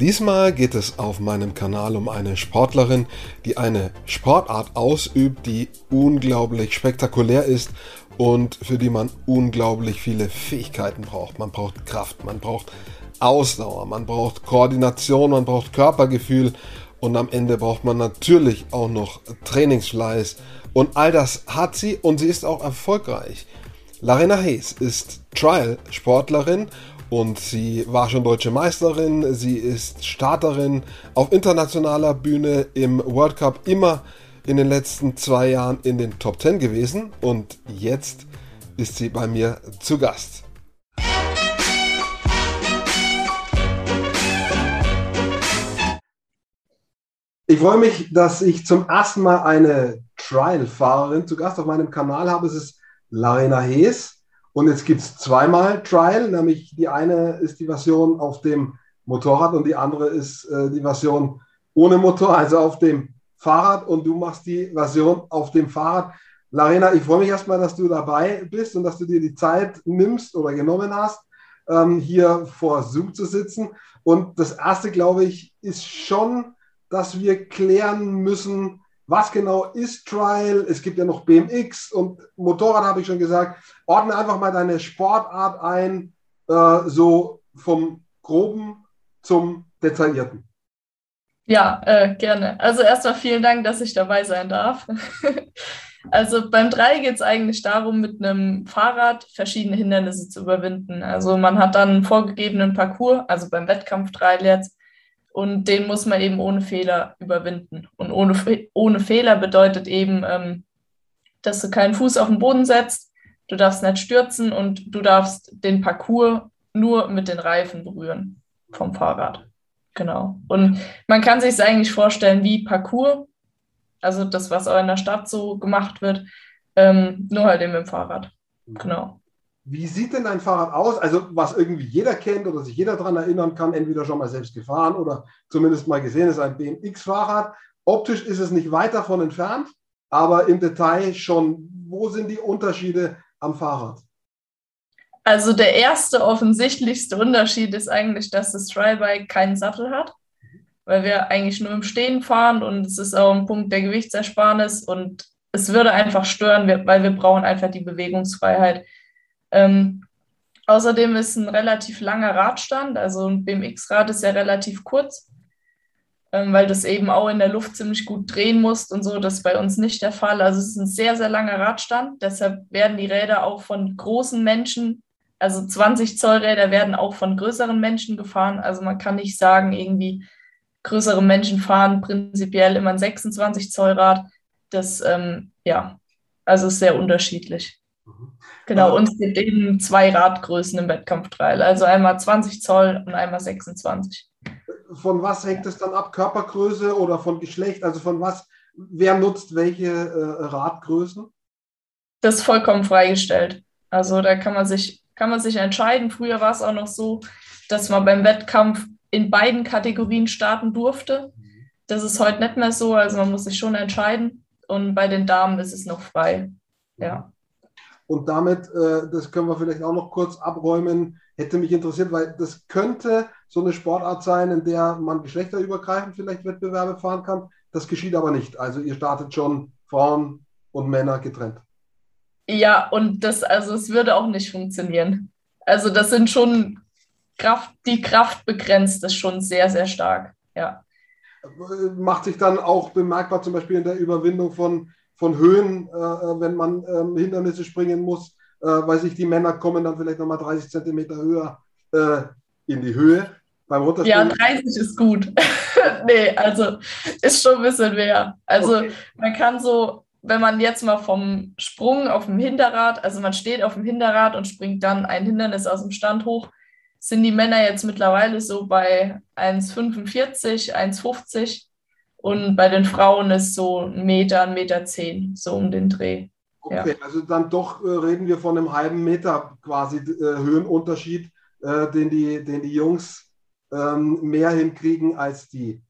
Diesmal geht es auf meinem Kanal um eine Sportlerin, die eine Sportart ausübt, die unglaublich spektakulär ist und für die man unglaublich viele Fähigkeiten braucht. Man braucht Kraft, man braucht Ausdauer, man braucht Koordination, man braucht Körpergefühl und am Ende braucht man natürlich auch noch Trainingsfleiß. Und all das hat sie und sie ist auch erfolgreich. Larena Hayes ist Trial-Sportlerin und sie war schon deutsche Meisterin. Sie ist Starterin auf internationaler Bühne im World Cup immer in den letzten zwei Jahren in den Top 10 gewesen und jetzt ist sie bei mir zu Gast. Ich freue mich, dass ich zum ersten Mal eine Trial-Fahrerin zu Gast auf meinem Kanal habe. Es ist Larena Hees. Und jetzt gibt es zweimal Trial, nämlich die eine ist die Version auf dem Motorrad und die andere ist äh, die Version ohne Motor, also auf dem Fahrrad. Und du machst die Version auf dem Fahrrad. Larena, ich freue mich erstmal, dass du dabei bist und dass du dir die Zeit nimmst oder genommen hast, ähm, hier vor Zoom zu sitzen. Und das erste, glaube ich, ist schon dass wir klären müssen, was genau ist Trial? Es gibt ja noch BMX und Motorrad, habe ich schon gesagt. Ordne einfach mal deine Sportart ein, äh, so vom Groben zum Detaillierten. Ja, äh, gerne. Also erstmal vielen Dank, dass ich dabei sein darf. also beim 3 geht es eigentlich darum, mit einem Fahrrad verschiedene Hindernisse zu überwinden. Also man hat dann einen vorgegebenen Parcours, also beim Wettkampf 3 jetzt, und den muss man eben ohne Fehler überwinden. Und ohne, ohne Fehler bedeutet eben, ähm, dass du keinen Fuß auf den Boden setzt, du darfst nicht stürzen und du darfst den Parcours nur mit den Reifen berühren vom Fahrrad. Genau. Und man kann sich es eigentlich vorstellen wie Parcours, also das, was auch in der Stadt so gemacht wird, ähm, nur halt eben mit dem Fahrrad. Genau. Wie sieht denn ein Fahrrad aus? Also, was irgendwie jeder kennt oder sich jeder daran erinnern kann, entweder schon mal selbst gefahren oder zumindest mal gesehen, ist ein BMX-Fahrrad. Optisch ist es nicht weit davon entfernt, aber im Detail schon. Wo sind die Unterschiede am Fahrrad? Also, der erste offensichtlichste Unterschied ist eigentlich, dass das Trybike keinen Sattel hat, weil wir eigentlich nur im Stehen fahren und es ist auch ein Punkt der Gewichtsersparnis und es würde einfach stören, weil wir brauchen einfach die Bewegungsfreiheit ähm, außerdem ist ein relativ langer Radstand, also ein BMX-Rad ist ja relativ kurz, ähm, weil das eben auch in der Luft ziemlich gut drehen muss und so. Das ist bei uns nicht der Fall. Also es ist ein sehr, sehr langer Radstand. Deshalb werden die Räder auch von großen Menschen, also 20 Zoll Räder werden auch von größeren Menschen gefahren. Also man kann nicht sagen, irgendwie größere Menschen fahren prinzipiell immer ein 26 Zoll Rad. Das, ähm, ja, also ist sehr unterschiedlich. Genau, und es gibt eben zwei Radgrößen im Wettkampftrail, also einmal 20 Zoll und einmal 26. Von was hängt es dann ab? Körpergröße oder von Geschlecht? Also von was, wer nutzt welche äh, Radgrößen? Das ist vollkommen freigestellt. Also da kann man sich, kann man sich entscheiden. Früher war es auch noch so, dass man beim Wettkampf in beiden Kategorien starten durfte. Das ist heute nicht mehr so, also man muss sich schon entscheiden. Und bei den Damen ist es noch frei. Ja. Und damit, äh, das können wir vielleicht auch noch kurz abräumen, hätte mich interessiert, weil das könnte so eine Sportart sein, in der man geschlechterübergreifend vielleicht Wettbewerbe fahren kann. Das geschieht aber nicht. Also ihr startet schon Frauen und Männer getrennt. Ja, und das, also es würde auch nicht funktionieren. Also das sind schon Kraft, die Kraft begrenzt ist schon sehr, sehr stark. Ja. Macht sich dann auch bemerkbar, zum Beispiel in der Überwindung von von Höhen, äh, äh, wenn man ähm, Hindernisse springen muss, äh, weil sich die Männer kommen dann vielleicht nochmal 30 Zentimeter höher äh, in die Höhe. Beim Runterspringen. Ja, 30 ist gut. nee, also ist schon ein bisschen mehr. Also okay. man kann so, wenn man jetzt mal vom Sprung auf dem Hinterrad, also man steht auf dem Hinterrad und springt dann ein Hindernis aus dem Stand hoch, sind die Männer jetzt mittlerweile so bei 1,45, 1,50 und bei den Frauen ist so ein Meter, ein Meter zehn, so um den Dreh. Okay, ja. also dann doch äh, reden wir von einem halben Meter quasi äh, Höhenunterschied, äh, den, die, den die Jungs ähm, mehr hinkriegen als die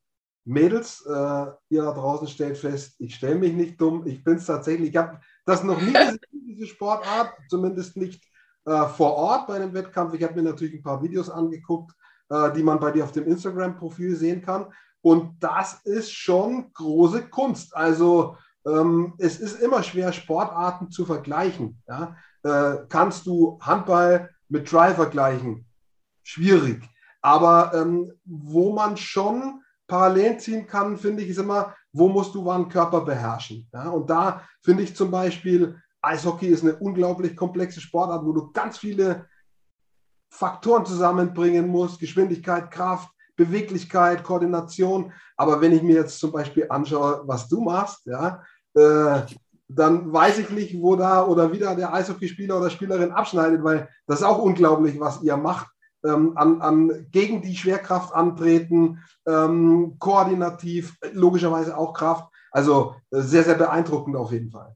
Mädels. Äh, ihr da draußen stellt fest, ich stelle mich nicht dumm, ich bin es tatsächlich. Ich habe das noch nie gesehen, diese Sportart, zumindest nicht äh, vor Ort bei einem Wettkampf. Ich habe mir natürlich ein paar Videos angeguckt, äh, die man bei dir auf dem Instagram-Profil sehen kann. Und das ist schon große Kunst. Also ähm, es ist immer schwer, Sportarten zu vergleichen. Ja? Äh, kannst du Handball mit Dry vergleichen? Schwierig. Aber ähm, wo man schon parallel ziehen kann, finde ich, ist immer, wo musst du wann Körper beherrschen. Ja? Und da finde ich zum Beispiel, Eishockey ist eine unglaublich komplexe Sportart, wo du ganz viele Faktoren zusammenbringen musst, Geschwindigkeit, Kraft, Beweglichkeit, Koordination. Aber wenn ich mir jetzt zum Beispiel anschaue, was du machst, ja, äh, dann weiß ich nicht, wo da oder wieder der Eishockeyspieler oder Spielerin abschneidet, weil das ist auch unglaublich, was ihr macht. Ähm, an, an, gegen die Schwerkraft antreten, ähm, koordinativ, logischerweise auch Kraft. Also äh, sehr, sehr beeindruckend auf jeden Fall.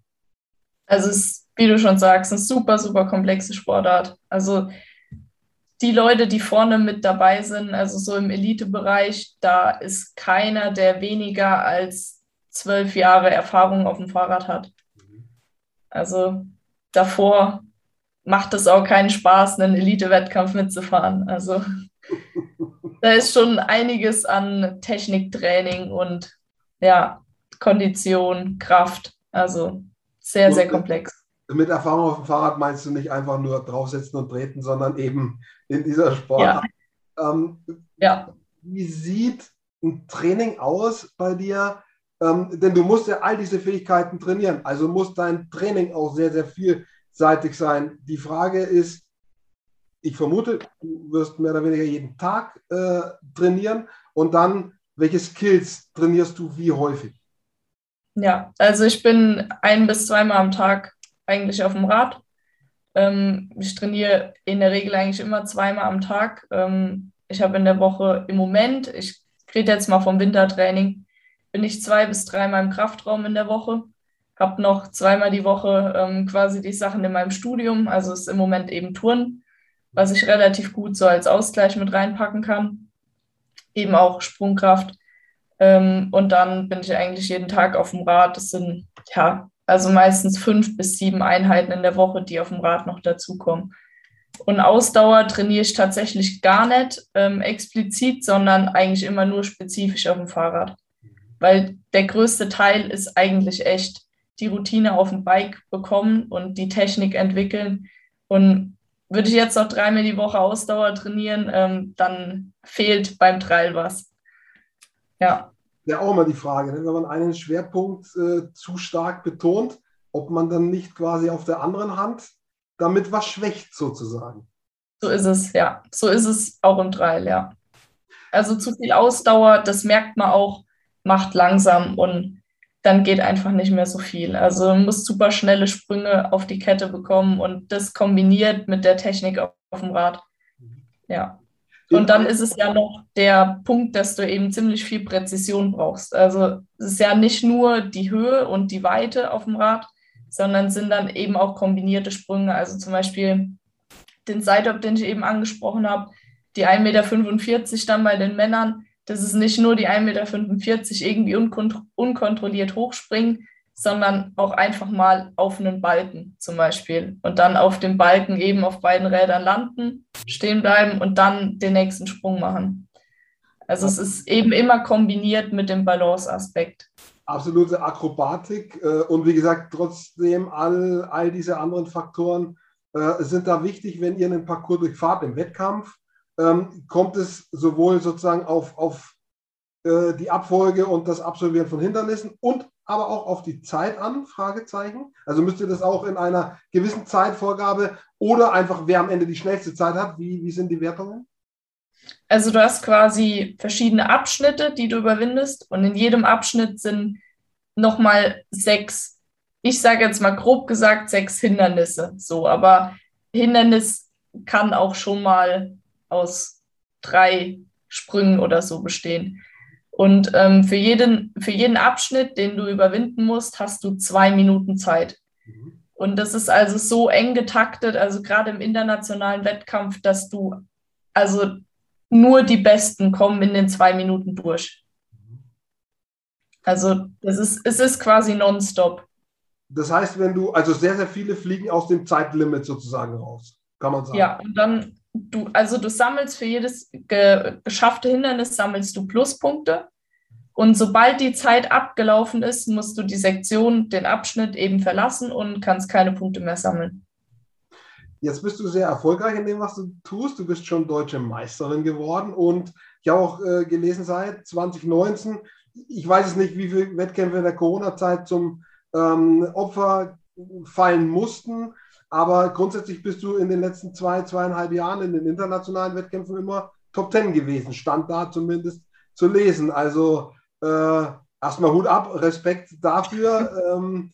Also es ist, wie du schon sagst, eine super, super komplexe Sportart. Also die Leute, die vorne mit dabei sind, also so im Elitebereich, da ist keiner, der weniger als zwölf Jahre Erfahrung auf dem Fahrrad hat. Also davor macht es auch keinen Spaß, einen Elite-Wettkampf mitzufahren. Also da ist schon einiges an Techniktraining und ja, Kondition, Kraft. Also sehr, sehr komplex. Mit Erfahrung auf dem Fahrrad meinst du nicht einfach nur draufsetzen und treten, sondern eben in dieser Sportart. Ja. Ähm, ja. Wie sieht ein Training aus bei dir? Ähm, denn du musst ja all diese Fähigkeiten trainieren. Also muss dein Training auch sehr, sehr vielseitig sein. Die Frage ist, ich vermute, du wirst mehr oder weniger jeden Tag äh, trainieren und dann, welche Skills trainierst du wie häufig? Ja, also ich bin ein bis zweimal am Tag eigentlich auf dem Rad. Ähm, ich trainiere in der Regel eigentlich immer zweimal am Tag. Ähm, ich habe in der Woche im Moment, ich rede jetzt mal vom Wintertraining, bin ich zwei bis dreimal im Kraftraum in der Woche. Habe noch zweimal die Woche ähm, quasi die Sachen in meinem Studium, also ist im Moment eben Touren, was ich relativ gut so als Ausgleich mit reinpacken kann. Eben auch Sprungkraft. Ähm, und dann bin ich eigentlich jeden Tag auf dem Rad. Das sind ja also meistens fünf bis sieben Einheiten in der Woche, die auf dem Rad noch dazukommen. Und Ausdauer trainiere ich tatsächlich gar nicht ähm, explizit, sondern eigentlich immer nur spezifisch auf dem Fahrrad. Weil der größte Teil ist eigentlich echt die Routine auf dem Bike bekommen und die Technik entwickeln. Und würde ich jetzt noch dreimal die Woche Ausdauer trainieren, ähm, dann fehlt beim Trail was. Ja. Ja, auch immer die Frage, ne? wenn man einen Schwerpunkt äh, zu stark betont, ob man dann nicht quasi auf der anderen Hand damit was schwächt, sozusagen. So ist es, ja. So ist es auch im Trail, ja. Also zu viel Ausdauer, das merkt man auch, macht langsam und dann geht einfach nicht mehr so viel. Also man muss super schnelle Sprünge auf die Kette bekommen und das kombiniert mit der Technik auf dem Rad. Ja. Und dann ist es ja noch der Punkt, dass du eben ziemlich viel Präzision brauchst. Also es ist ja nicht nur die Höhe und die Weite auf dem Rad, sondern sind dann eben auch kombinierte Sprünge. Also zum Beispiel den Sidehop, den ich eben angesprochen habe, die 1,45 Meter dann bei den Männern. Das ist nicht nur die 1,45 Meter irgendwie unkont unkontrolliert hochspringen, sondern auch einfach mal auf einen Balken zum Beispiel und dann auf dem Balken eben auf beiden Rädern landen, stehen bleiben und dann den nächsten Sprung machen. Also es ist eben immer kombiniert mit dem Balanceaspekt. Absolute Akrobatik äh, und wie gesagt, trotzdem all, all diese anderen Faktoren äh, sind da wichtig, wenn ihr einen Parcours durchfahrt im Wettkampf. Ähm, kommt es sowohl sozusagen auf, auf äh, die Abfolge und das Absolvieren von Hindernissen und aber auch auf die Zeit an? Fragezeichen. Also müsst ihr das auch in einer gewissen Zeitvorgabe oder einfach wer am Ende die schnellste Zeit hat? Wie, wie sind die Wertungen? Also du hast quasi verschiedene Abschnitte, die du überwindest und in jedem Abschnitt sind nochmal sechs, ich sage jetzt mal grob gesagt, sechs Hindernisse. So, aber Hindernis kann auch schon mal aus drei Sprüngen oder so bestehen. Und ähm, für, jeden, für jeden Abschnitt, den du überwinden musst, hast du zwei Minuten Zeit. Mhm. Und das ist also so eng getaktet, also gerade im internationalen Wettkampf, dass du, also nur die Besten kommen in den zwei Minuten durch. Also das ist, es ist quasi nonstop. Das heißt, wenn du, also sehr, sehr viele fliegen aus dem Zeitlimit sozusagen raus. kann man sagen. Ja, und dann, du, also du sammelst für jedes ge geschaffte Hindernis, sammelst du Pluspunkte. Und sobald die Zeit abgelaufen ist, musst du die Sektion, den Abschnitt eben verlassen und kannst keine Punkte mehr sammeln. Jetzt bist du sehr erfolgreich in dem, was du tust. Du bist schon deutsche Meisterin geworden und ich habe auch äh, gelesen, seit 2019, ich weiß es nicht, wie viele Wettkämpfe in der Corona-Zeit zum ähm, Opfer fallen mussten, aber grundsätzlich bist du in den letzten zwei, zweieinhalb Jahren in den internationalen Wettkämpfen immer Top Ten gewesen, stand da zumindest zu lesen. Also äh, erstmal Hut ab, Respekt dafür. Ähm,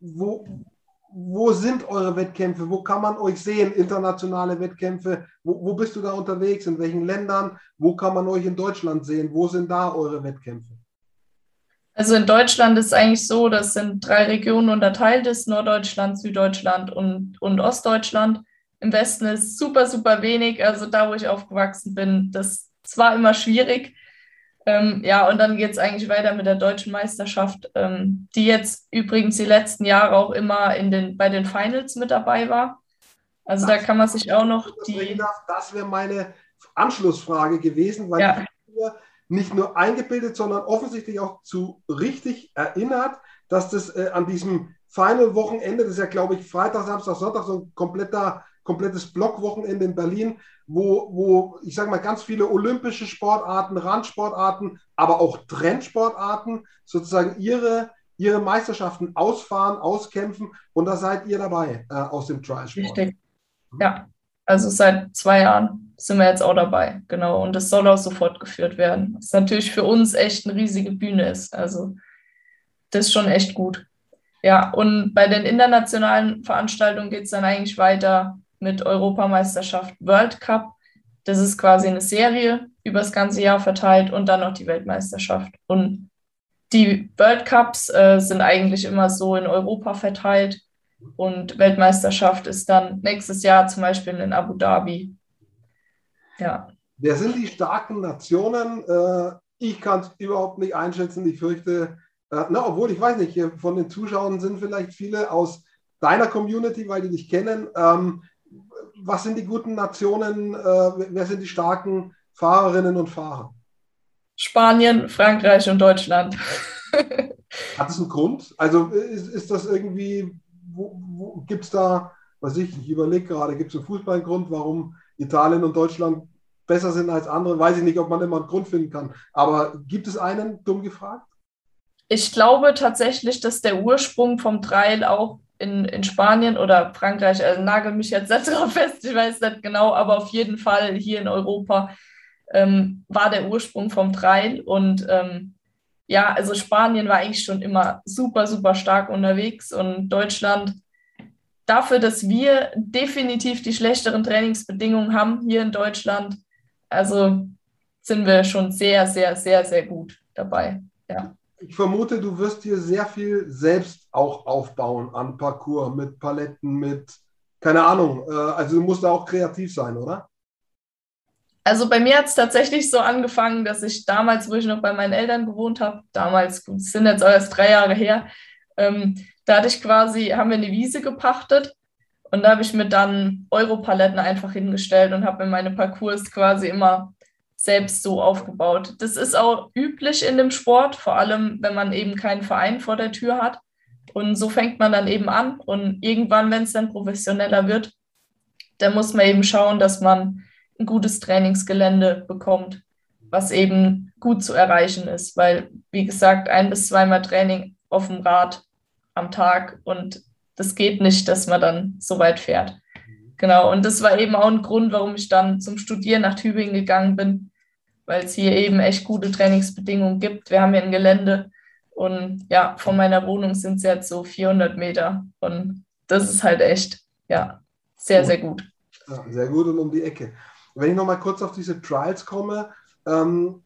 wo, wo sind eure Wettkämpfe? Wo kann man euch sehen? Internationale Wettkämpfe? Wo, wo bist du da unterwegs? In welchen Ländern? Wo kann man euch in Deutschland sehen? Wo sind da eure Wettkämpfe? Also in Deutschland ist es eigentlich so, das sind drei Regionen unterteilt ist, Norddeutschland, Süddeutschland und, und Ostdeutschland. Im Westen ist super, super wenig. Also da, wo ich aufgewachsen bin, das, war immer schwierig. Ähm, ja, und dann geht es eigentlich weiter mit der deutschen Meisterschaft, ähm, die jetzt übrigens die letzten Jahre auch immer in den, bei den Finals mit dabei war. Also das, da kann man sich auch noch die. Das wäre meine Anschlussfrage gewesen, weil ja. ich nicht nur eingebildet, sondern offensichtlich auch zu richtig erinnert, dass das äh, an diesem Final-Wochenende, das ist ja, glaube ich, Freitag, Samstag, Sonntag, so ein kompletter, komplettes Blockwochenende in Berlin, wo, wo ich sage mal, ganz viele olympische Sportarten, Randsportarten, aber auch Trendsportarten sozusagen ihre, ihre Meisterschaften ausfahren, auskämpfen und da seid ihr dabei äh, aus dem Trial-Sport. Richtig. Ja, also seit zwei Jahren sind wir jetzt auch dabei, genau. Und das soll auch so fortgeführt werden. Was natürlich für uns echt eine riesige Bühne ist. Also das ist schon echt gut. Ja, und bei den internationalen Veranstaltungen geht es dann eigentlich weiter mit Europameisterschaft World Cup. Das ist quasi eine Serie über das ganze Jahr verteilt und dann noch die Weltmeisterschaft. Und die World Cups äh, sind eigentlich immer so in Europa verteilt und Weltmeisterschaft ist dann nächstes Jahr zum Beispiel in Abu Dhabi. Ja. Wer sind die starken Nationen? Äh, ich kann es überhaupt nicht einschätzen. Ich fürchte, äh, na, obwohl ich weiß nicht, von den Zuschauern sind vielleicht viele aus deiner Community, weil die dich kennen. Ähm, was sind die guten Nationen? Äh, wer sind die starken Fahrerinnen und Fahrer? Spanien, Frankreich und Deutschland. Hat es einen Grund? Also ist, ist das irgendwie, gibt es da, was ich, ich überlege gerade, gibt es einen Fußballgrund, warum Italien und Deutschland besser sind als andere? Weiß ich nicht, ob man immer einen Grund finden kann. Aber gibt es einen, dumm gefragt? Ich glaube tatsächlich, dass der Ursprung vom Trail auch in, in Spanien oder Frankreich, also nagel mich jetzt nicht drauf fest, ich weiß nicht genau, aber auf jeden Fall hier in Europa ähm, war der Ursprung vom Trail. Und ähm, ja, also Spanien war eigentlich schon immer super, super stark unterwegs und Deutschland dafür, dass wir definitiv die schlechteren Trainingsbedingungen haben hier in Deutschland, also sind wir schon sehr, sehr, sehr, sehr gut dabei. Ja ich vermute, du wirst dir sehr viel selbst auch aufbauen an Parcours mit Paletten, mit, keine Ahnung, äh, also du musst da auch kreativ sein, oder? Also bei mir hat es tatsächlich so angefangen, dass ich damals, wo ich noch bei meinen Eltern gewohnt habe, damals, gut, sind jetzt erst drei Jahre her, ähm, da hatte ich quasi, haben wir eine Wiese gepachtet und da habe ich mir dann Europaletten einfach hingestellt und habe mir meine Parcours quasi immer selbst so aufgebaut. Das ist auch üblich in dem Sport, vor allem wenn man eben keinen Verein vor der Tür hat. Und so fängt man dann eben an. Und irgendwann, wenn es dann professioneller wird, dann muss man eben schauen, dass man ein gutes Trainingsgelände bekommt, was eben gut zu erreichen ist. Weil, wie gesagt, ein bis zweimal Training auf dem Rad am Tag und das geht nicht, dass man dann so weit fährt. Genau, und das war eben auch ein Grund, warum ich dann zum Studieren nach Tübingen gegangen bin, weil es hier eben echt gute Trainingsbedingungen gibt. Wir haben hier ein Gelände und ja, von meiner Wohnung sind es jetzt so 400 Meter und das ist halt echt, ja, sehr, sehr gut. Ja, sehr gut und um die Ecke. Wenn ich nochmal kurz auf diese Trials komme, ähm,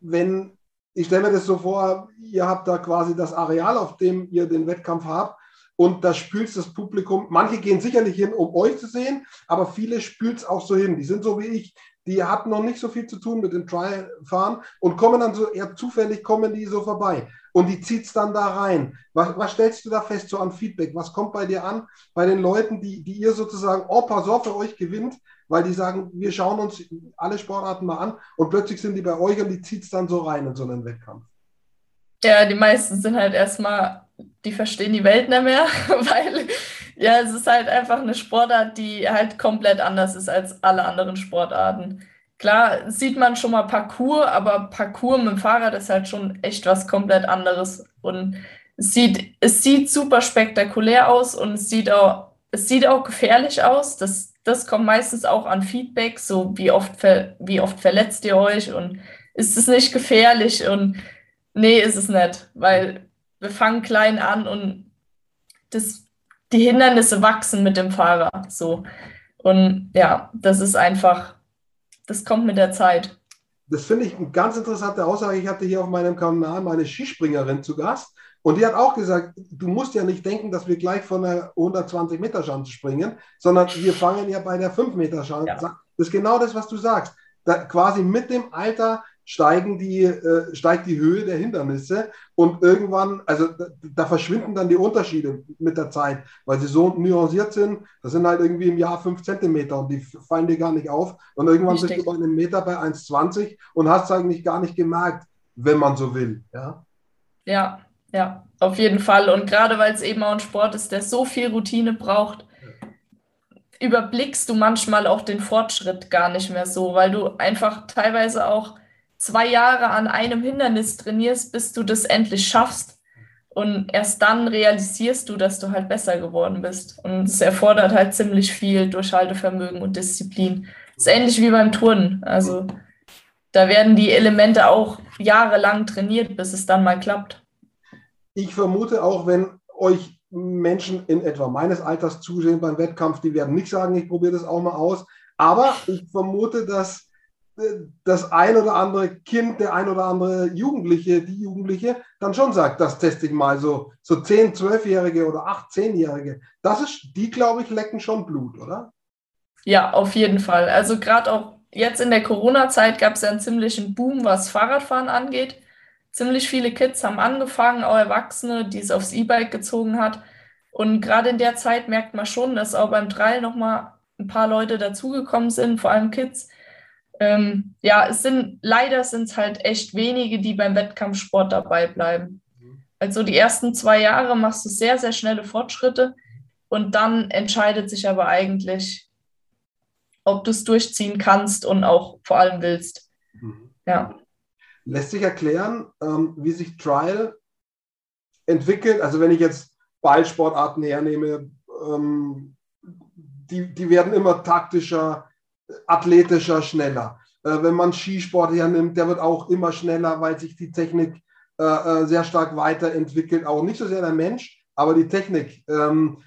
wenn ich stelle mir das so vor, ihr habt da quasi das Areal, auf dem ihr den Wettkampf habt und da spült das Publikum. Manche gehen sicherlich hin, um euch zu sehen, aber viele spült es auch so hin. Die sind so wie ich, die hatten noch nicht so viel zu tun mit dem Trial-Fahren und kommen dann so eher zufällig, kommen die so vorbei und die zieht es dann da rein. Was, was, stellst du da fest so an Feedback? Was kommt bei dir an, bei den Leuten, die, die ihr sozusagen, oh, pass auf, für euch gewinnt, weil die sagen, wir schauen uns alle Sportarten mal an und plötzlich sind die bei euch und die zieht es dann so rein in so einen Wettkampf. Ja, die meisten sind halt erstmal, die verstehen die Welt nicht mehr, weil ja, es ist halt einfach eine Sportart, die halt komplett anders ist als alle anderen Sportarten. Klar sieht man schon mal Parcours, aber Parcours mit dem Fahrrad ist halt schon echt was komplett anderes. Und es sieht, es sieht super spektakulär aus und es sieht auch, es sieht auch gefährlich aus. Das, das kommt meistens auch an Feedback, so wie oft, wie oft verletzt ihr euch und ist es nicht gefährlich? Und nee, ist es nicht, weil wir fangen klein an und das, die Hindernisse wachsen mit dem Fahrer. So. Und ja, das ist einfach das kommt mit der Zeit. Das finde ich eine ganz interessante Aussage. Ich hatte hier auf meinem Kanal meine Skispringerin zu Gast und die hat auch gesagt, du musst ja nicht denken, dass wir gleich von der 120 Meter Schanze springen, sondern wir fangen ja bei der 5 Meter Schanze. Ja. Das ist genau das, was du sagst. Da quasi mit dem Alter steigen die, äh, steigt die Höhe der Hindernisse und irgendwann, also da, da, verschwinden dann die Unterschiede mit der Zeit, weil sie so nuanciert sind. Das sind halt irgendwie im Jahr fünf Zentimeter und die fallen dir gar nicht auf. Und irgendwann Richtig. bist du bei einem Meter bei 1,20 und hast es eigentlich gar nicht gemerkt, wenn man so will. Ja, ja, ja auf jeden Fall. Und gerade weil es eben auch ein Sport ist, der so viel Routine braucht, überblickst du manchmal auch den Fortschritt gar nicht mehr so, weil du einfach teilweise auch zwei Jahre an einem Hindernis trainierst, bis du das endlich schaffst. Und erst dann realisierst du, dass du halt besser geworden bist. Und es erfordert halt ziemlich viel Durchhaltevermögen und Disziplin. Das ist ähnlich wie beim Turnen. Also da werden die Elemente auch jahrelang trainiert, bis es dann mal klappt. Ich vermute auch, wenn euch Menschen in etwa meines Alters zusehen beim Wettkampf, die werden nicht sagen, ich probiere das auch mal aus. Aber ich vermute, dass das ein oder andere Kind, der ein oder andere Jugendliche, die Jugendliche, dann schon sagt, das teste ich mal so, so 10, 12-Jährige oder 8, 10-Jährige. Das ist, die glaube ich, lecken schon Blut, oder? Ja, auf jeden Fall. Also gerade auch jetzt in der Corona-Zeit gab es ja einen ziemlichen Boom, was Fahrradfahren angeht. Ziemlich viele Kids haben angefangen, auch Erwachsene, die es aufs E-Bike gezogen hat. Und gerade in der Zeit merkt man schon, dass auch beim Trail nochmal ein paar Leute dazugekommen sind, vor allem Kids, ähm, ja, es sind leider sind es halt echt wenige, die beim Wettkampfsport dabei bleiben. Also die ersten zwei Jahre machst du sehr, sehr schnelle Fortschritte und dann entscheidet sich aber eigentlich, ob du es durchziehen kannst und auch vor allem willst. Mhm. Ja. Lässt sich erklären, ähm, wie sich Trial entwickelt? Also wenn ich jetzt Ballsportarten hernehme, ähm, die, die werden immer taktischer, athletischer, schneller. Äh, wenn man Skisport hernimmt, der wird auch immer schneller, weil sich die Technik äh, äh, sehr stark weiterentwickelt. Auch nicht so sehr der Mensch, aber die Technik. Ähm,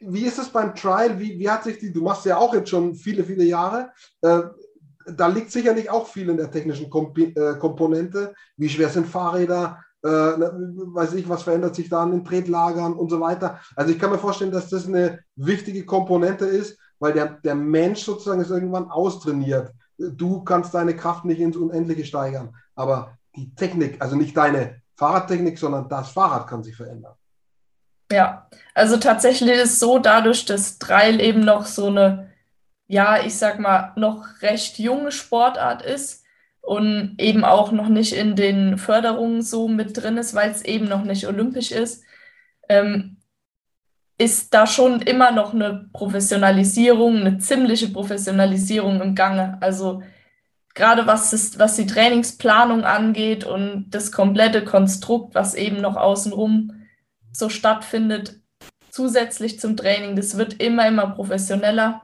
wie ist es beim Trial? Wie, wie hat sich die, du machst ja auch jetzt schon viele, viele Jahre. Äh, da liegt sicherlich auch viel in der technischen Komp äh, Komponente. Wie schwer sind Fahrräder? Äh, weiß ich, was verändert sich da an den Tretlagern und so weiter. Also ich kann mir vorstellen, dass das eine wichtige Komponente ist, weil der, der Mensch sozusagen ist irgendwann austrainiert. Du kannst deine Kraft nicht ins Unendliche steigern, aber die Technik, also nicht deine Fahrradtechnik, sondern das Fahrrad kann sich verändern. Ja, also tatsächlich ist es so, dadurch, dass Trail eben noch so eine, ja, ich sag mal, noch recht junge Sportart ist und eben auch noch nicht in den Förderungen so mit drin ist, weil es eben noch nicht olympisch ist, ähm, ist da schon immer noch eine Professionalisierung, eine ziemliche Professionalisierung im Gange. Also gerade was, ist, was die Trainingsplanung angeht und das komplette Konstrukt, was eben noch außenrum so stattfindet, zusätzlich zum Training, das wird immer, immer professioneller.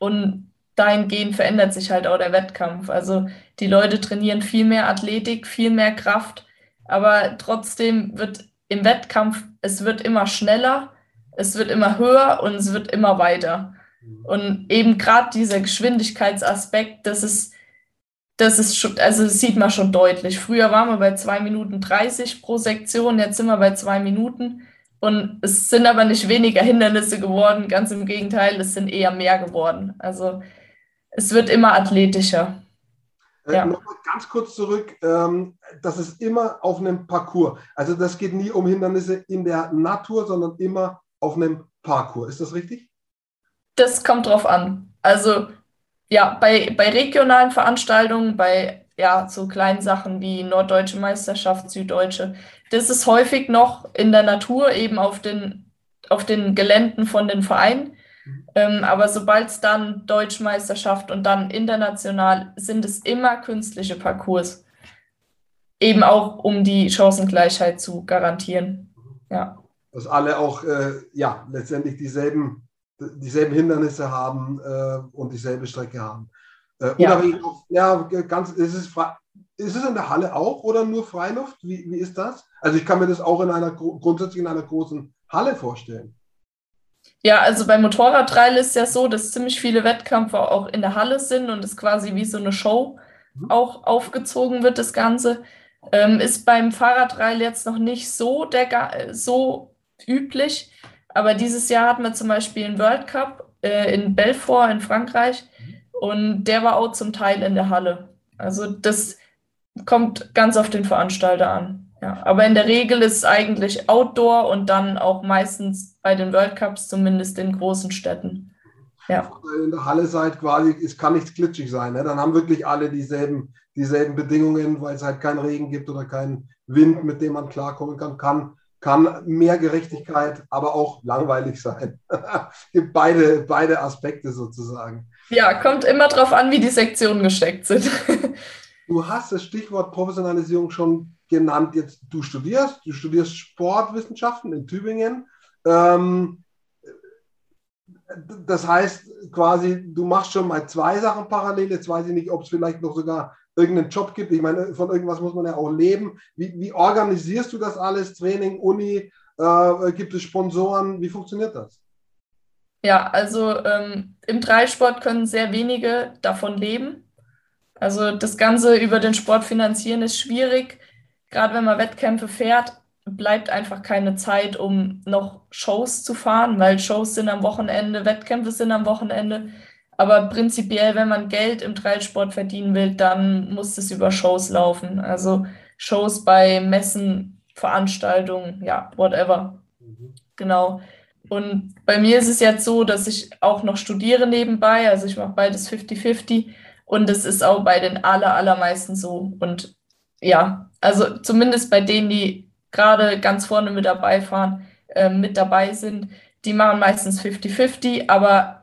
Und dahingehend verändert sich halt auch der Wettkampf. Also die Leute trainieren viel mehr Athletik, viel mehr Kraft, aber trotzdem wird im Wettkampf, es wird immer schneller es wird immer höher und es wird immer weiter. Mhm. Und eben gerade dieser Geschwindigkeitsaspekt, das ist, das ist schon, also das sieht man schon deutlich. Früher waren wir bei 2 Minuten 30 pro Sektion, jetzt sind wir bei 2 Minuten. Und es sind aber nicht weniger Hindernisse geworden, ganz im Gegenteil, es sind eher mehr geworden. Also es wird immer athletischer. Äh, ja. Nochmal ganz kurz zurück, ähm, das ist immer auf einem Parcours. Also das geht nie um Hindernisse in der Natur, sondern immer auf einem Parcours. Ist das richtig? Das kommt drauf an. Also ja, bei, bei regionalen Veranstaltungen, bei ja, so kleinen Sachen wie Norddeutsche Meisterschaft, Süddeutsche, das ist häufig noch in der Natur, eben auf den, auf den Geländen von den Vereinen. Ähm, aber sobald es dann Deutschmeisterschaft und dann international, sind es immer künstliche Parcours. Eben auch, um die Chancengleichheit zu garantieren. Ja. Dass alle auch äh, ja, letztendlich dieselben, dieselben Hindernisse haben äh, und dieselbe Strecke haben. Äh, ja. ja, ganz, ist es, ist es in der Halle auch oder nur Freiluft? Wie, wie ist das? Also ich kann mir das auch in einer grundsätzlich in einer großen Halle vorstellen. Ja, also beim Motorradtrail ist ja so, dass ziemlich viele Wettkämpfe auch in der Halle sind und es quasi wie so eine Show mhm. auch aufgezogen wird, das Ganze. Ähm, ist beim Fahrradtrail jetzt noch nicht so, der, so üblich, aber dieses Jahr hatten wir zum Beispiel einen World Cup äh, in Belfort in Frankreich mhm. und der war auch zum Teil in der Halle. Also das kommt ganz auf den Veranstalter an. Ja, aber in der Regel ist es eigentlich Outdoor und dann auch meistens bei den World Cups, zumindest in großen Städten. Ja. In der Halle seid quasi, es kann nichts glitschig sein. Ne? Dann haben wirklich alle dieselben, dieselben Bedingungen, weil es halt keinen Regen gibt oder keinen Wind, mit dem man klarkommen kann. Kann, kann mehr Gerechtigkeit, aber auch langweilig sein. gibt beide, beide Aspekte sozusagen. Ja, kommt immer darauf an, wie die Sektionen gesteckt sind. du hast das Stichwort Professionalisierung schon genannt, jetzt du studierst, du studierst Sportwissenschaften in Tübingen. Ähm, das heißt quasi, du machst schon mal zwei Sachen parallel. Jetzt weiß ich nicht, ob es vielleicht noch sogar irgendeinen Job gibt. Ich meine, von irgendwas muss man ja auch leben. Wie, wie organisierst du das alles? Training, Uni? Äh, gibt es Sponsoren? Wie funktioniert das? Ja, also ähm, im Dreisport können sehr wenige davon leben. Also das Ganze über den Sport finanzieren ist schwierig gerade wenn man Wettkämpfe fährt, bleibt einfach keine Zeit, um noch Shows zu fahren, weil Shows sind am Wochenende, Wettkämpfe sind am Wochenende. Aber prinzipiell, wenn man Geld im Trailsport verdienen will, dann muss es über Shows laufen. Also Shows bei Messen, Veranstaltungen, ja, whatever. Mhm. Genau. Und bei mir ist es jetzt so, dass ich auch noch studiere nebenbei. Also ich mache beides 50-50. Und es ist auch bei den aller, allermeisten so. Und ja, also zumindest bei denen, die gerade ganz vorne mit dabei fahren, äh, mit dabei sind, die machen meistens 50-50, aber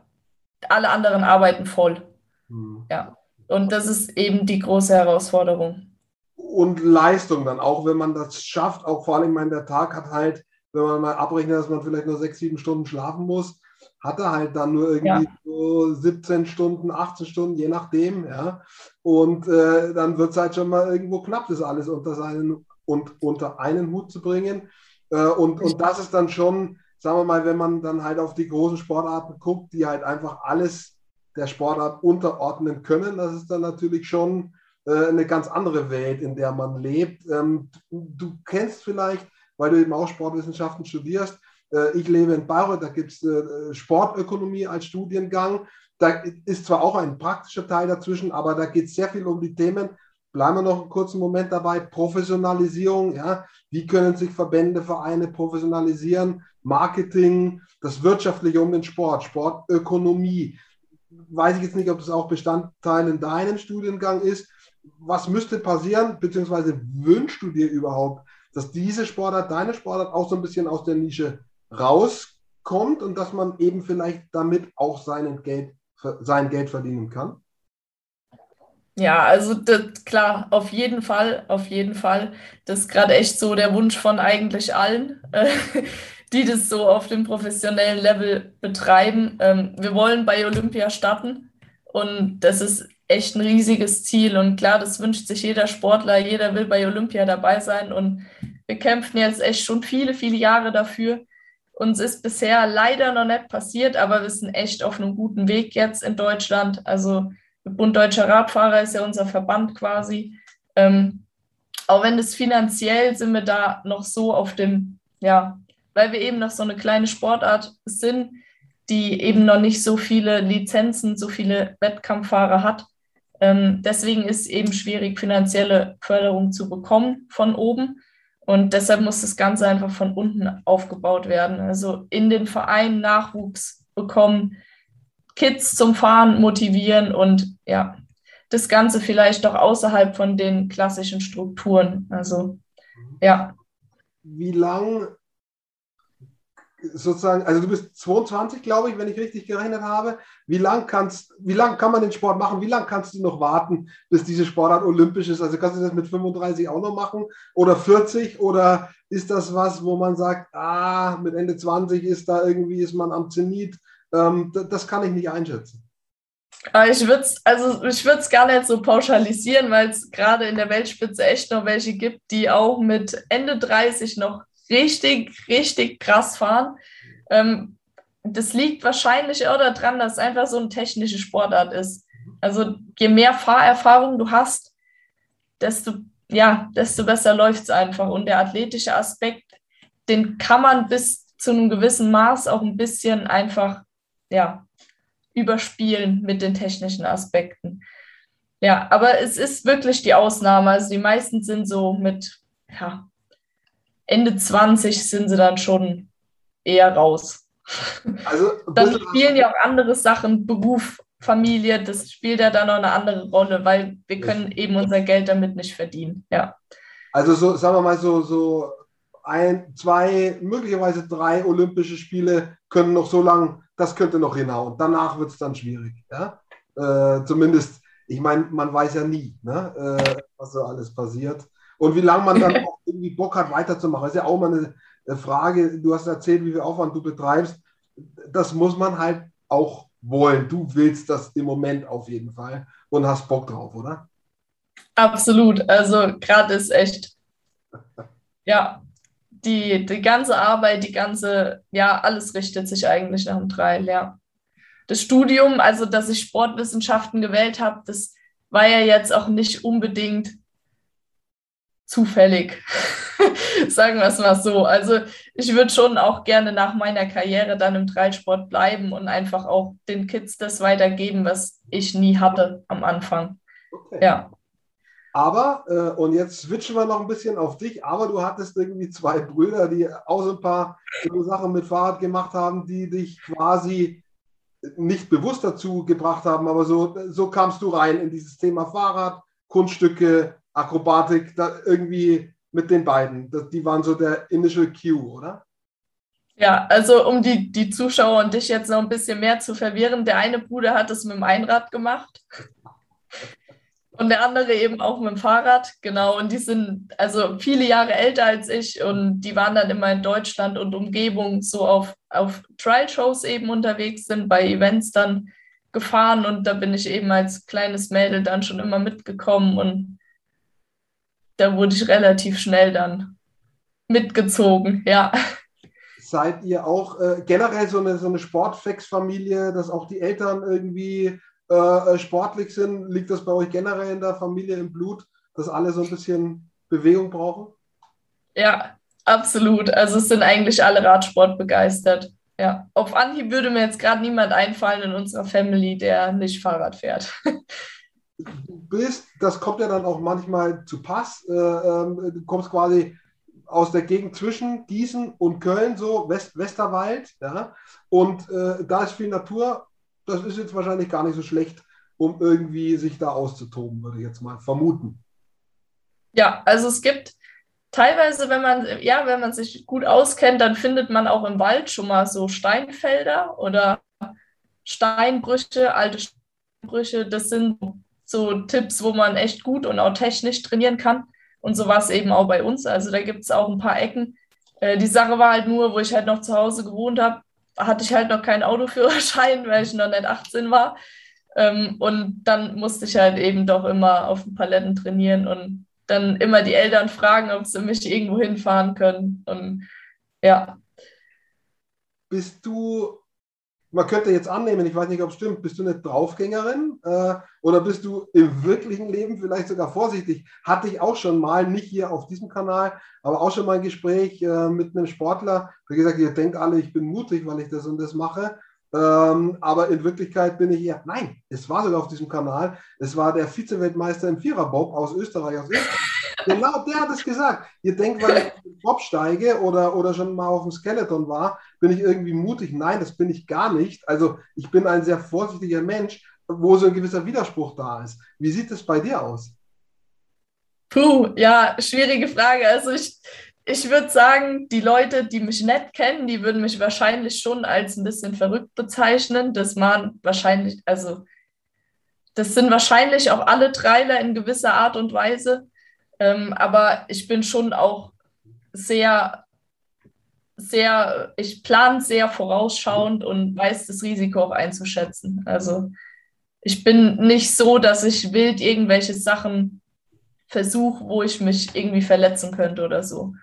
alle anderen arbeiten voll. Mhm. Ja. Und das ist eben die große Herausforderung. Und Leistung dann, auch wenn man das schafft, auch vor allem, wenn der Tag hat halt, wenn man mal abrechnet, dass man vielleicht nur sechs, sieben Stunden schlafen muss, hat er halt dann nur irgendwie ja. so 17 Stunden, 18 Stunden, je nachdem, ja. Und äh, dann wird es halt schon mal irgendwo knapp, das alles unter seinen und unter einen Hut zu bringen. Äh, und, und das ist dann schon, sagen wir mal, wenn man dann halt auf die großen Sportarten guckt, die halt einfach alles der Sportart unterordnen können, das ist dann natürlich schon äh, eine ganz andere Welt, in der man lebt. Ähm, du kennst vielleicht, weil du eben auch Sportwissenschaften studierst, äh, ich lebe in Bayreuth, da gibt es äh, Sportökonomie als Studiengang. Da ist zwar auch ein praktischer Teil dazwischen, aber da geht es sehr viel um die Themen. Bleiben wir noch einen kurzen Moment dabei. Professionalisierung, ja. Wie können sich Verbände, Vereine professionalisieren? Marketing, das Wirtschaftliche um den Sport, Sportökonomie. Weiß ich jetzt nicht, ob das auch Bestandteil in deinem Studiengang ist. Was müsste passieren, beziehungsweise wünschst du dir überhaupt, dass diese Sportart, deine Sportart auch so ein bisschen aus der Nische rauskommt und dass man eben vielleicht damit auch seinen Geld, sein Geld verdienen kann? Ja, also das, klar, auf jeden Fall, auf jeden Fall. Das ist gerade echt so der Wunsch von eigentlich allen, die das so auf dem professionellen Level betreiben. Ähm, wir wollen bei Olympia starten und das ist echt ein riesiges Ziel. Und klar, das wünscht sich jeder Sportler, jeder will bei Olympia dabei sein. Und wir kämpfen jetzt echt schon viele, viele Jahre dafür. Uns ist bisher leider noch nicht passiert, aber wir sind echt auf einem guten Weg jetzt in Deutschland. Also Bund Deutscher Radfahrer ist ja unser Verband quasi. Ähm, auch wenn es finanziell sind wir da noch so auf dem, ja, weil wir eben noch so eine kleine Sportart sind, die eben noch nicht so viele Lizenzen, so viele Wettkampffahrer hat. Ähm, deswegen ist es eben schwierig, finanzielle Förderung zu bekommen von oben. Und deshalb muss das Ganze einfach von unten aufgebaut werden. Also in den Vereinen Nachwuchs bekommen, Kids zum Fahren motivieren und ja, das Ganze vielleicht auch außerhalb von den klassischen Strukturen. Also ja. Wie lang sozusagen, also du bist 22, glaube ich, wenn ich richtig gerechnet habe. Wie lang kannst, wie lang kann man den Sport machen? Wie lang kannst du noch warten, bis diese Sportart olympisch ist? Also kannst du das mit 35 auch noch machen oder 40 oder ist das was, wo man sagt, ah, mit Ende 20 ist da irgendwie ist man am Zenit? Ähm, das, kann ich nicht einschätzen. Ich würde es also gar nicht so pauschalisieren, weil es gerade in der Weltspitze echt noch welche gibt, die auch mit Ende 30 noch richtig, richtig krass fahren. Ähm, das liegt wahrscheinlich auch daran, dass es einfach so eine technische Sportart ist. Also je mehr Fahrerfahrung du hast, desto, ja, desto besser läuft es einfach. Und der athletische Aspekt, den kann man bis zu einem gewissen Maß auch ein bisschen einfach ja, überspielen mit den technischen Aspekten. Ja, aber es ist wirklich die Ausnahme. Also die meisten sind so mit ja, Ende 20 sind sie dann schon eher raus. Also, dann spielen ja auch andere Sachen, Beruf, Familie, das spielt ja dann noch eine andere Rolle, weil wir können eben unser Geld damit nicht verdienen. Ja. Also so, sagen wir mal so, so ein, zwei, möglicherweise drei Olympische Spiele können noch so lang, das könnte noch hinhauen. Danach wird es dann schwierig. Ja? Äh, zumindest, ich meine, man weiß ja nie, ne? äh, was so alles passiert. Und wie lange man dann auch irgendwie Bock hat, weiterzumachen. Das ist ja auch mal eine Frage. Du hast erzählt, wie viel Aufwand du betreibst. Das muss man halt auch wollen. Du willst das im Moment auf jeden Fall und hast Bock drauf, oder? Absolut. Also gerade ist echt, ja, die, die ganze Arbeit, die ganze, ja, alles richtet sich eigentlich nach dem Trail, ja. Das Studium, also dass ich Sportwissenschaften gewählt habe, das war ja jetzt auch nicht unbedingt zufällig. Sagen wir es mal so. Also ich würde schon auch gerne nach meiner Karriere dann im Dreisport bleiben und einfach auch den Kids das weitergeben, was ich nie hatte am Anfang. Okay. Ja. Aber, äh, und jetzt switchen wir noch ein bisschen auf dich, aber du hattest irgendwie zwei Brüder, die auch so ein paar Sachen mit Fahrrad gemacht haben, die dich quasi nicht bewusst dazu gebracht haben, aber so, so kamst du rein in dieses Thema Fahrrad, Kunststücke, Akrobatik, da irgendwie mit den beiden. Die waren so der Initial Cue, oder? Ja, also um die, die Zuschauer und dich jetzt noch ein bisschen mehr zu verwirren, der eine Bruder hat es mit dem Einrad gemacht und der andere eben auch mit dem Fahrrad, genau. Und die sind also viele Jahre älter als ich und die waren dann immer in Deutschland und Umgebung so auf, auf Trial-Shows eben unterwegs sind, bei Events dann gefahren und da bin ich eben als kleines Mädel dann schon immer mitgekommen und da wurde ich relativ schnell dann mitgezogen, ja. Seid ihr auch äh, generell so eine, so eine Sportflex-Familie, dass auch die Eltern irgendwie äh, sportlich sind? Liegt das bei euch generell in der Familie im Blut, dass alle so ein bisschen Bewegung brauchen? Ja, absolut. Also es sind eigentlich alle Radsport begeistert. Ja, auf Anhieb würde mir jetzt gerade niemand einfallen in unserer Family, der nicht Fahrrad fährt. du bist, das kommt ja dann auch manchmal zu Pass, äh, äh, du kommst quasi aus der Gegend zwischen Gießen und Köln, so West Westerwald, ja, und äh, da ist viel Natur. Das ist jetzt wahrscheinlich gar nicht so schlecht, um irgendwie sich da auszutoben, würde ich jetzt mal vermuten. Ja, also es gibt teilweise, wenn man, ja, wenn man sich gut auskennt, dann findet man auch im Wald schon mal so Steinfelder oder Steinbrüche, alte Steinbrüche. Das sind so Tipps, wo man echt gut und auch technisch trainieren kann. Und so war es eben auch bei uns. Also da gibt es auch ein paar Ecken. Äh, die Sache war halt nur, wo ich halt noch zu Hause gewohnt habe, hatte ich halt noch keinen Autoführerschein, weil ich noch nicht 18 war. Ähm, und dann musste ich halt eben doch immer auf den Paletten trainieren und dann immer die Eltern fragen, ob sie mich irgendwo hinfahren können. Und ja. Bist du man könnte jetzt annehmen, ich weiß nicht, ob es stimmt, bist du eine Draufgängerin äh, oder bist du im wirklichen Leben vielleicht sogar vorsichtig? Hatte ich auch schon mal, nicht hier auf diesem Kanal, aber auch schon mal ein Gespräch äh, mit einem Sportler, der gesagt ihr denkt alle, ich bin mutig, weil ich das und das mache. Ähm, aber in Wirklichkeit bin ich eher, nein, es war sogar auf diesem Kanal, es war der Vize-Weltmeister im Viererbob aus Österreich, aus Österreich. Genau, der hat es gesagt. Ihr denkt, weil ich im Bob steige oder, oder schon mal auf dem Skeleton war, bin ich irgendwie mutig. Nein, das bin ich gar nicht. Also ich bin ein sehr vorsichtiger Mensch, wo so ein gewisser Widerspruch da ist. Wie sieht es bei dir aus? Puh, ja, schwierige Frage. Also ich, ich würde sagen, die Leute, die mich nicht kennen, die würden mich wahrscheinlich schon als ein bisschen verrückt bezeichnen. Das waren wahrscheinlich, also das sind wahrscheinlich auch alle Trailer in gewisser Art und Weise. Ähm, aber ich bin schon auch sehr, sehr, ich plane sehr vorausschauend und weiß das Risiko auch einzuschätzen. Also ich bin nicht so, dass ich wild irgendwelche Sachen versuche, wo ich mich irgendwie verletzen könnte oder so.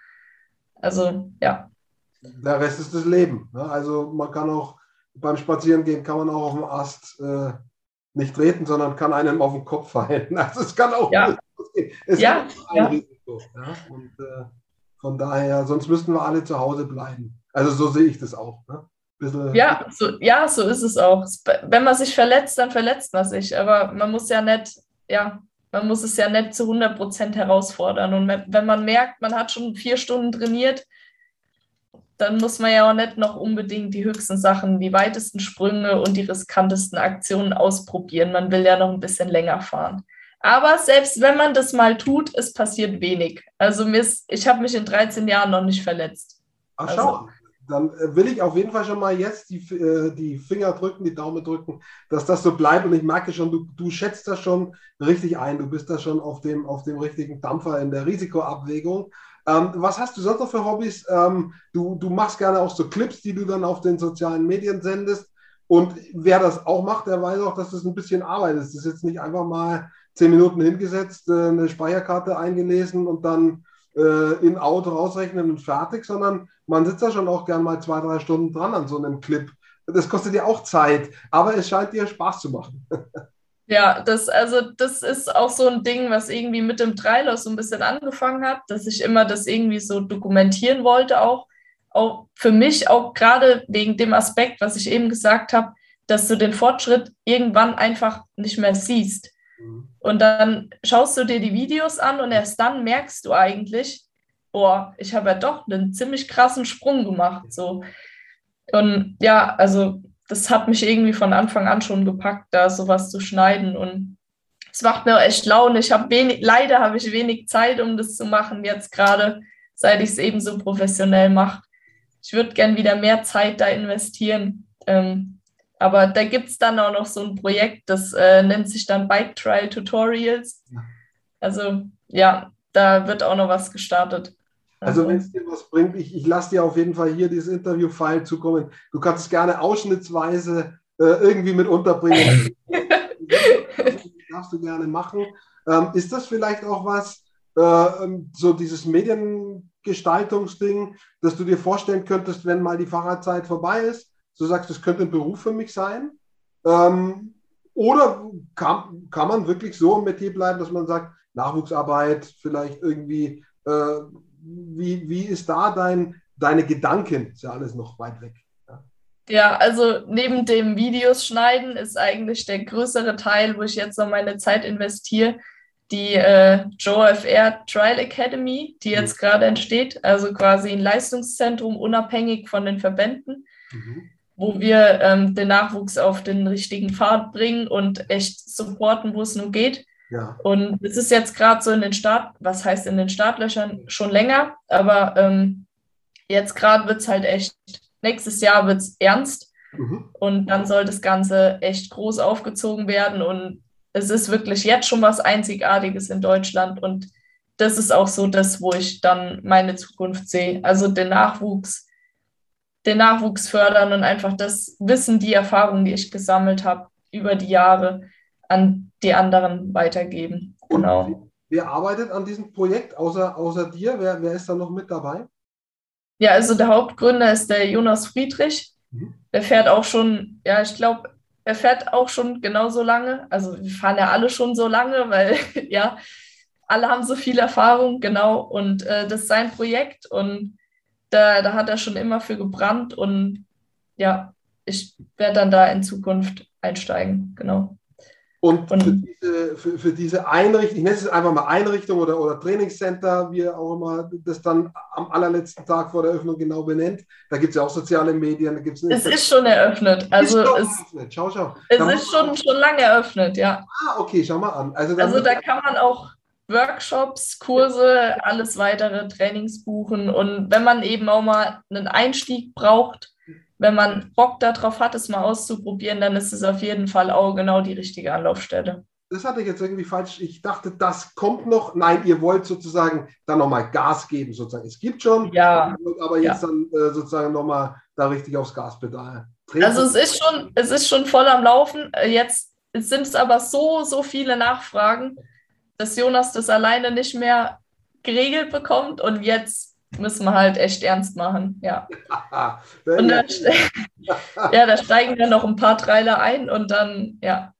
Also ja. Der Rest ist das Leben. Ne? Also man kann auch beim Spazierengehen kann man auch auf dem Ast äh, nicht treten, sondern kann einem auf den Kopf fallen. Also es kann auch ja. Es ja. ist ein ja. Risiko. Ja? Und äh, von daher, sonst müssten wir alle zu Hause bleiben. Also so sehe ich das auch. Ne? ja, so, ja, so ist es auch. Wenn man sich verletzt, dann verletzt man sich. Aber man muss ja nicht, ja, man muss es ja nicht zu 100 Prozent herausfordern. Und wenn man merkt, man hat schon vier Stunden trainiert, dann muss man ja auch nicht noch unbedingt die höchsten Sachen, die weitesten Sprünge und die riskantesten Aktionen ausprobieren. Man will ja noch ein bisschen länger fahren. Aber selbst wenn man das mal tut, es passiert wenig. Also ich habe mich in 13 Jahren noch nicht verletzt. Ach, schau. Also, dann äh, will ich auf jeden Fall schon mal jetzt die, äh, die Finger drücken, die Daumen drücken, dass das so bleibt. Und ich merke schon, du, du schätzt das schon richtig ein. Du bist da schon auf dem, auf dem richtigen Dampfer in der Risikoabwägung. Ähm, was hast du sonst noch für Hobbys? Ähm, du, du machst gerne auch so Clips, die du dann auf den sozialen Medien sendest. Und wer das auch macht, der weiß auch, dass das ein bisschen Arbeit ist. Das ist jetzt nicht einfach mal zehn Minuten hingesetzt, äh, eine Speicherkarte eingelesen und dann äh, in Auto rausrechnen und fertig, sondern man sitzt da schon auch gern mal zwei, drei Stunden dran an so einem Clip. Das kostet ja auch Zeit, aber es scheint dir Spaß zu machen. Ja, das, also das ist auch so ein Ding, was irgendwie mit dem Trailer so ein bisschen angefangen hat, dass ich immer das irgendwie so dokumentieren wollte, auch, auch für mich, auch gerade wegen dem Aspekt, was ich eben gesagt habe, dass du den Fortschritt irgendwann einfach nicht mehr siehst. Mhm. Und dann schaust du dir die Videos an und erst dann merkst du eigentlich, boah, ich habe ja doch einen ziemlich krassen Sprung gemacht. So. Und ja, also das hat mich irgendwie von Anfang an schon gepackt, da sowas zu schneiden. Und es macht mir echt Laune. Ich habe wenig, leider habe ich wenig Zeit, um das zu machen, jetzt gerade, seit ich es eben so professionell mache. Ich würde gern wieder mehr Zeit da investieren. Ähm, aber da gibt es dann auch noch so ein Projekt, das äh, nennt sich dann Bike Trial Tutorials. Also ja, da wird auch noch was gestartet. Also, also wenn es dir was bringt, ich, ich lasse dir auf jeden Fall hier dieses Interview-File zukommen. Du kannst es gerne ausschnittsweise äh, irgendwie mit unterbringen. darfst du gerne machen. Ähm, ist das vielleicht auch was, äh, ähm, so dieses Mediengestaltungsding, dass du dir vorstellen könntest, wenn mal die Fahrradzeit vorbei ist, du sagst, das könnte ein Beruf für mich sein? Ähm, oder kann, kann man wirklich so im Metier bleiben, dass man sagt, Nachwuchsarbeit, vielleicht irgendwie, äh, wie, wie ist da dein, deine Gedanken? Ist ja alles noch weit weg. Ja. also neben dem Videos schneiden ist eigentlich der größere Teil, wo ich jetzt noch meine Zeit investiere, die äh, JoFR Trial Academy, die jetzt mhm. gerade entsteht, also quasi ein Leistungszentrum unabhängig von den Verbänden. Mhm wo wir ähm, den Nachwuchs auf den richtigen Pfad bringen und echt supporten, wo es nur geht. Ja. Und es ist jetzt gerade so in den Start, was heißt in den Startlöchern schon länger, aber ähm, jetzt gerade wird es halt echt, nächstes Jahr wird es ernst mhm. und dann soll das Ganze echt groß aufgezogen werden und es ist wirklich jetzt schon was Einzigartiges in Deutschland und das ist auch so das, wo ich dann meine Zukunft sehe. Also den Nachwuchs den Nachwuchs fördern und einfach das Wissen, die Erfahrungen, die ich gesammelt habe über die Jahre, an die anderen weitergeben. Genau. wer arbeitet an diesem Projekt außer, außer dir? Wer, wer ist da noch mit dabei? Ja, also der Hauptgründer ist der Jonas Friedrich. Mhm. Der fährt auch schon, ja, ich glaube, er fährt auch schon genauso lange. Also wir fahren ja alle schon so lange, weil ja, alle haben so viel Erfahrung, genau. Und äh, das ist sein Projekt und da, da hat er schon immer für gebrannt und ja, ich werde dann da in Zukunft einsteigen, genau. Und, und für, diese, für, für, diese, Einrichtung, ich nenne es einfach mal Einrichtung oder, oder Trainingscenter, wie auch immer das dann am allerletzten Tag vor der Öffnung genau benennt. Da gibt es ja auch soziale Medien. Da gibt's es ist schon eröffnet. Also ist es, eröffnet. Schau, schau. Es ist schon, schon lange eröffnet, ja. Ah, okay, schau mal an. Also, also da kann man auch Workshops, Kurse, alles weitere Trainings buchen. Und wenn man eben auch mal einen Einstieg braucht, wenn man Bock darauf hat, es mal auszuprobieren, dann ist es auf jeden Fall auch genau die richtige Anlaufstelle. Das hatte ich jetzt irgendwie falsch. Ich dachte, das kommt noch. Nein, ihr wollt sozusagen dann nochmal Gas geben, sozusagen. Es gibt schon, ja, aber jetzt ja. dann äh, sozusagen nochmal da richtig aufs Gaspedal. Also es ist schon, es ist schon voll am Laufen. Äh, jetzt sind es aber so, so viele Nachfragen, dass Jonas das alleine nicht mehr geregelt bekommt und jetzt müssen wir halt echt ernst machen, ja. und da, ja, da steigen dann noch ein paar Trailer ein und dann, ja.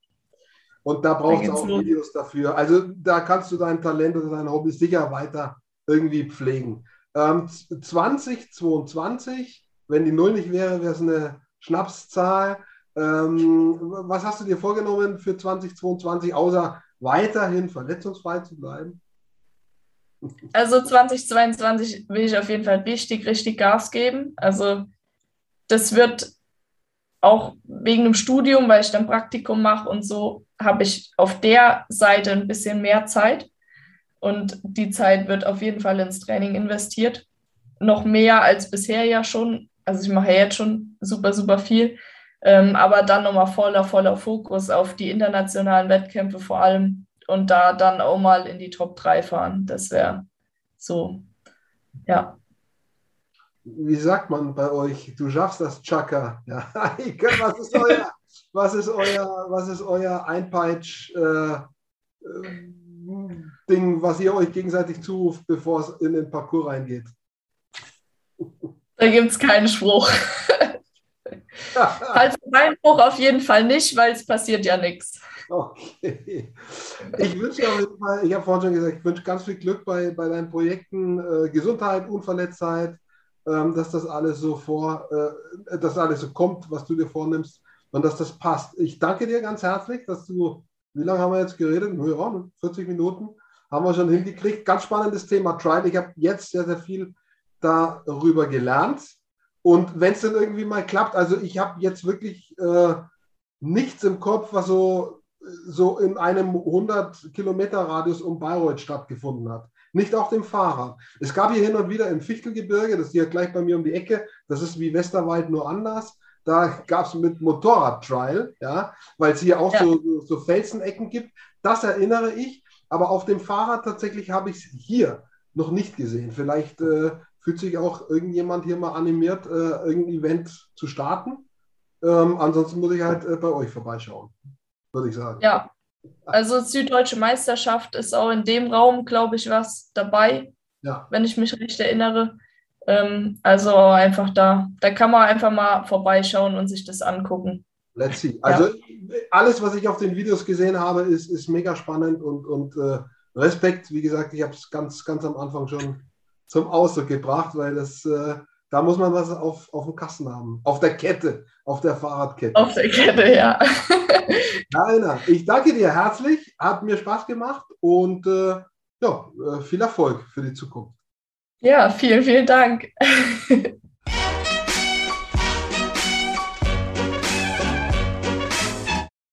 Und da braucht es auch Videos dafür. Also da kannst du dein Talent oder dein Hobby sicher weiter irgendwie pflegen. Ähm, 2022, wenn die Null nicht wäre, wäre es eine Schnapszahl. Ähm, was hast du dir vorgenommen für 2022, außer weiterhin verletzungsfrei zu bleiben? Also 2022 will ich auf jeden Fall richtig, richtig Gas geben. Also das wird auch wegen dem Studium, weil ich dann Praktikum mache und so, habe ich auf der Seite ein bisschen mehr Zeit. Und die Zeit wird auf jeden Fall ins Training investiert. Noch mehr als bisher ja schon. Also ich mache ja jetzt schon super, super viel. Ähm, aber dann nochmal voller, voller Fokus auf die internationalen Wettkämpfe vor allem und da dann auch mal in die Top 3 fahren. Das wäre so, ja. Wie sagt man bei euch? Du schaffst das, Chaka. Ja. was, ist euer, was, ist euer, was ist euer Einpeitsch? Äh, äh, Ding, was ihr euch gegenseitig zuruft, bevor es in den Parcours reingeht? Da gibt es keinen Spruch. mein Spruch auf jeden Fall nicht, weil es passiert ja nichts. Okay. Ich wünsche auf jeden Fall, ich habe vorhin schon gesagt, ich wünsche ganz viel Glück bei, bei deinen Projekten, äh, Gesundheit, Unverletztheit, ähm, dass das alles so vor, äh, dass alles so kommt, was du dir vornimmst und dass das passt. Ich danke dir ganz herzlich, dass du, wie lange haben wir jetzt geredet? Ja, 40 Minuten haben wir schon hingekriegt. Ganz spannendes Thema Trial. Ich habe jetzt sehr, sehr viel darüber gelernt. Und wenn es dann irgendwie mal klappt, also ich habe jetzt wirklich äh, nichts im Kopf, was so so in einem 100 Kilometer Radius um Bayreuth stattgefunden hat. Nicht auf dem Fahrrad. Es gab hier hin und wieder im Fichtelgebirge, das ist hier gleich bei mir um die Ecke, das ist wie Westerwald nur anders. Da gab es mit Motorrad-Trial, ja, weil es hier auch ja. so, so Felsenecken gibt. Das erinnere ich, aber auf dem Fahrrad tatsächlich habe ich es hier noch nicht gesehen. Vielleicht äh, fühlt sich auch irgendjemand hier mal animiert, äh, irgendein Event zu starten. Ähm, ansonsten muss ich halt äh, bei euch vorbeischauen würde ich sagen. Ja, also Süddeutsche Meisterschaft ist auch in dem Raum, glaube ich, was dabei, ja. wenn ich mich recht erinnere. Ähm, also einfach da, da kann man einfach mal vorbeischauen und sich das angucken. Let's see. Also ja. alles, was ich auf den Videos gesehen habe, ist, ist mega spannend und, und äh, Respekt. Wie gesagt, ich habe es ganz, ganz am Anfang schon zum Ausdruck gebracht, weil das äh, da muss man was auf, auf dem Kasten haben. Auf der Kette, auf der Fahrradkette. Auf der Kette, ja. Rainer, ich danke dir herzlich. Hat mir Spaß gemacht und äh, ja, äh, viel Erfolg für die Zukunft. Ja, vielen, vielen Dank.